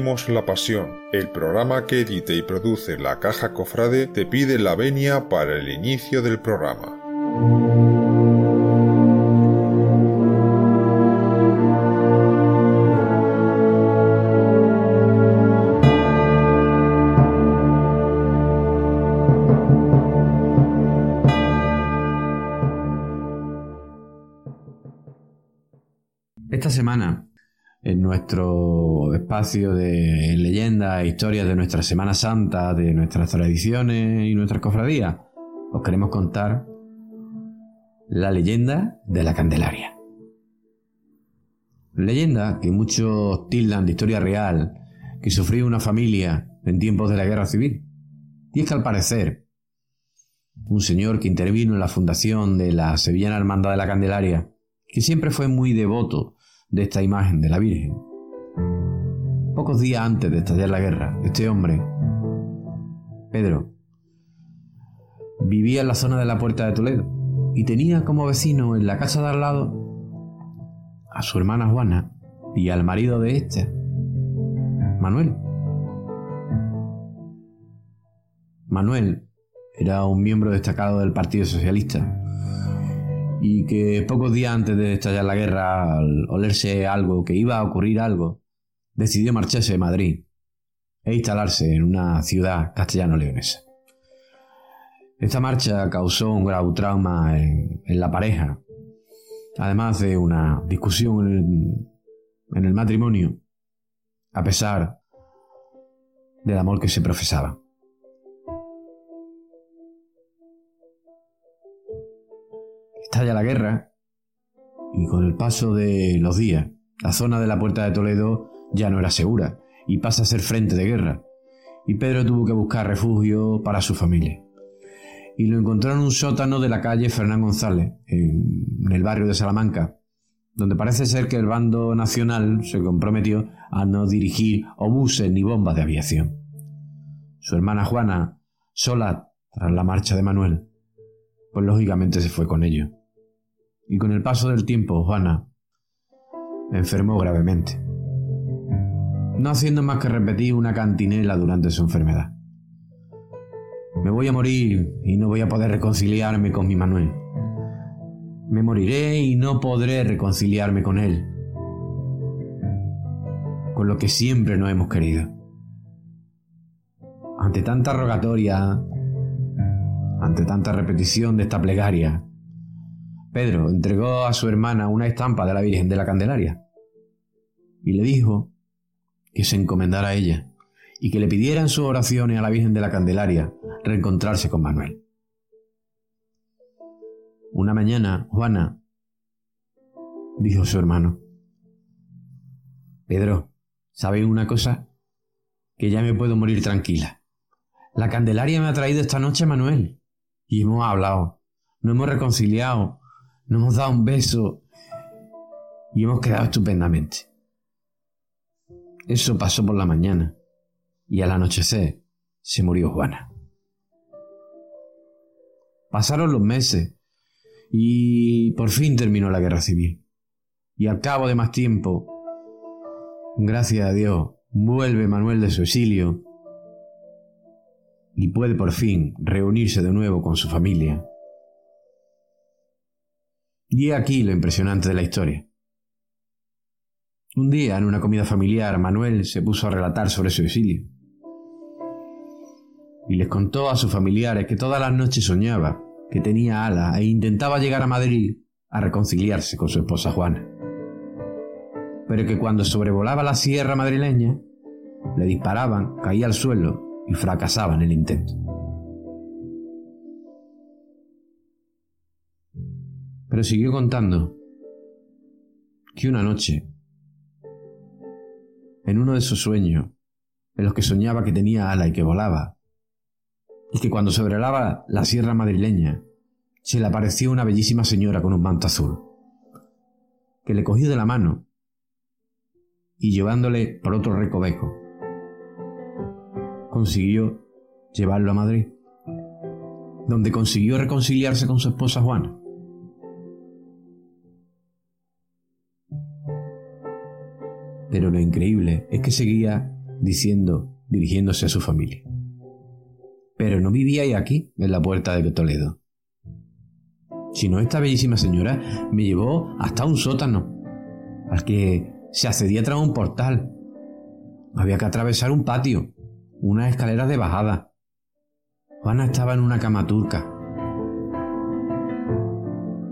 La pasión. El programa que edite y produce la Caja Cofrade te pide la venia para el inicio del programa. Esta semana, en nuestro espacio de leyendas e historias de nuestra Semana Santa, de nuestras tradiciones y nuestras cofradías, os queremos contar la leyenda de la Candelaria. Leyenda que muchos tildan de historia real, que sufrió una familia en tiempos de la guerra civil. Y es que al parecer, un señor que intervino en la fundación de la Sevillana Hermandad de la Candelaria, que siempre fue muy devoto de esta imagen de la Virgen. Pocos días antes de estallar la guerra, este hombre, Pedro, vivía en la zona de la Puerta de Toledo y tenía como vecino en la casa de al lado a su hermana Juana y al marido de esta, Manuel. Manuel era un miembro destacado del Partido Socialista y que pocos días antes de estallar la guerra, al olerse algo, que iba a ocurrir algo, decidió marcharse de Madrid e instalarse en una ciudad castellano-leonesa. Esta marcha causó un grave trauma en, la pareja, además de una discusión en el matrimonio, a pesar del amor que se profesaba. Estalla la guerra y con el paso de los días, la zona de la Puerta de Toledo ya no era segura y pasa a ser frente de guerra. Y Pedro tuvo que buscar refugio para su familia. Y lo encontró en un sótano de la calle Fernán González, en el barrio de Salamanca, donde parece ser que el bando nacional se comprometió a no dirigir obuses ni bombas de aviación. Su hermana Juana, sola tras la marcha de Manuel, pues lógicamente se fue con ellos. Y con el paso del tiempo, Juana enfermó gravemente, no haciendo más que repetir una cantinela durante su enfermedad. Me voy a morir y no voy a poder reconciliarme con mi Manuel. Me moriré y no podré reconciliarme con él. Con lo que siempre no hemos querido. Ante tanta rogatoria, ante tanta repetición de esta plegaria, Pedro entregó a su hermana una estampa de la Virgen de la Candelaria y le dijo que se encomendara a ella y que le pidiera en sus oraciones a la Virgen de la Candelaria reencontrarse con Manuel. Una mañana, Juana dijo a su hermano, Pedro, ¿sabéis una cosa? Que ya me puedo morir tranquila. La Candelaria me ha traído esta noche Manuel y hemos hablado, nos hemos reconciliado nos hemos dado un beso y hemos quedado estupendamente. Eso pasó por la mañana y al anochecer se murió Juana. Pasaron los meses y por fin terminó la guerra civil. Y al cabo de más tiempo, gracias a Dios, vuelve Manuel de su exilio y puede por fin reunirse de nuevo con su familia y aquí lo impresionante de la historia. Un día, en una comida familiar, Manuel se puso a relatar sobre su exilio. Y les contó a sus familiares que todas las noches soñaba, que tenía alas e intentaba llegar a Madrid a reconciliarse con su esposa Juana. pero que cuando sobrevolaba la sierra madrileña, le disparaban, caía al suelo y fracasaba en el intento. Pero siguió contando que una noche, en uno de esos sueños, en los que soñaba que tenía ala y que volaba, y que cuando sobrevolaba la sierra madrileña, se le apareció una bellísima señora con un manto azul, que le cogió de la mano y llevándole por otro recoveco, consiguió llevarlo a Madrid, donde consiguió reconciliarse con su esposa Juana. Pero lo increíble es que seguía diciendo, dirigiéndose a su familia. Pero no vivía ahí aquí, en la puerta de Toledo. Sino esta bellísima señora me llevó hasta un sótano, al que se accedía tras un portal. Había que atravesar un patio, unas escaleras de bajada. Juana estaba en una cama turca.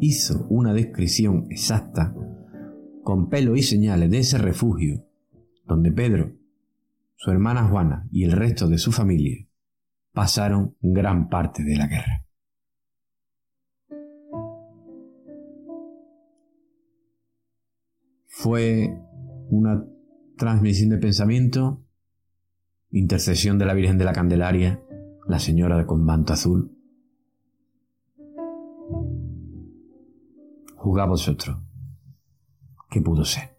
Hizo una descripción exacta con pelo y señales de ese refugio donde Pedro, su hermana Juana y el resto de su familia pasaron gran parte de la guerra. Fue una transmisión de pensamiento, intercesión de la Virgen de la Candelaria, la Señora de Convanto Azul. Jugad vosotros que pudo ser.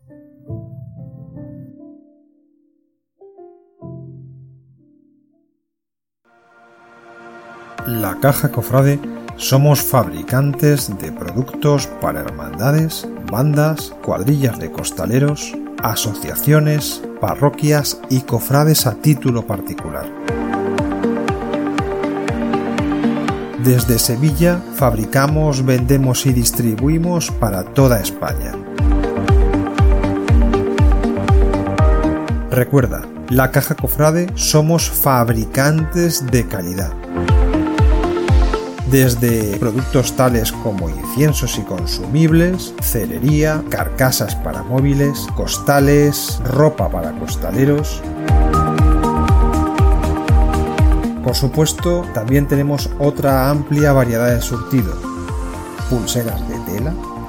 La Caja Cofrade somos fabricantes de productos para hermandades, bandas, cuadrillas de costaleros, asociaciones, parroquias y cofrades a título particular. Desde Sevilla fabricamos, vendemos y distribuimos para toda España. Recuerda, la caja cofrade somos fabricantes de calidad. Desde productos tales como inciensos y consumibles, cerería, carcasas para móviles, costales, ropa para costaleros. Por supuesto, también tenemos otra amplia variedad de surtido. Pulseras de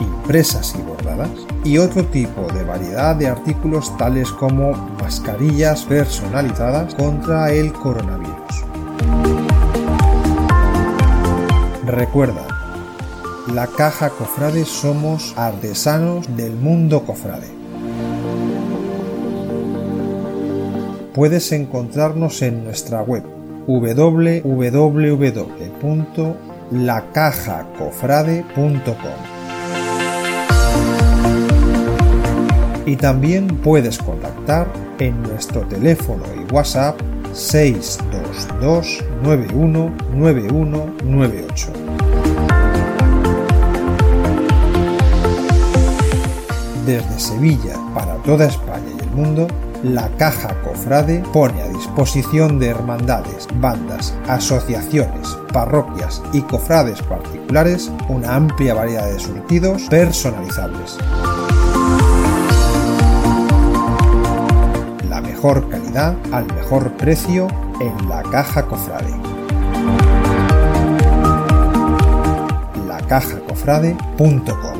impresas y bordadas, y otro tipo de variedad de artículos tales como mascarillas personalizadas contra el coronavirus. Recuerda, la caja cofrade somos artesanos del mundo cofrade. Puedes encontrarnos en nuestra web www.lacajacofrade.com y también puedes contactar en nuestro teléfono y WhatsApp 622 919198. Desde Sevilla para toda España y el mundo, la Caja Cofrade pone a disposición de hermandades, bandas, asociaciones, parroquias y cofrades particulares una amplia variedad de surtidos personalizables. Mejor calidad al mejor precio en la caja cofrade. lacajacofrade.com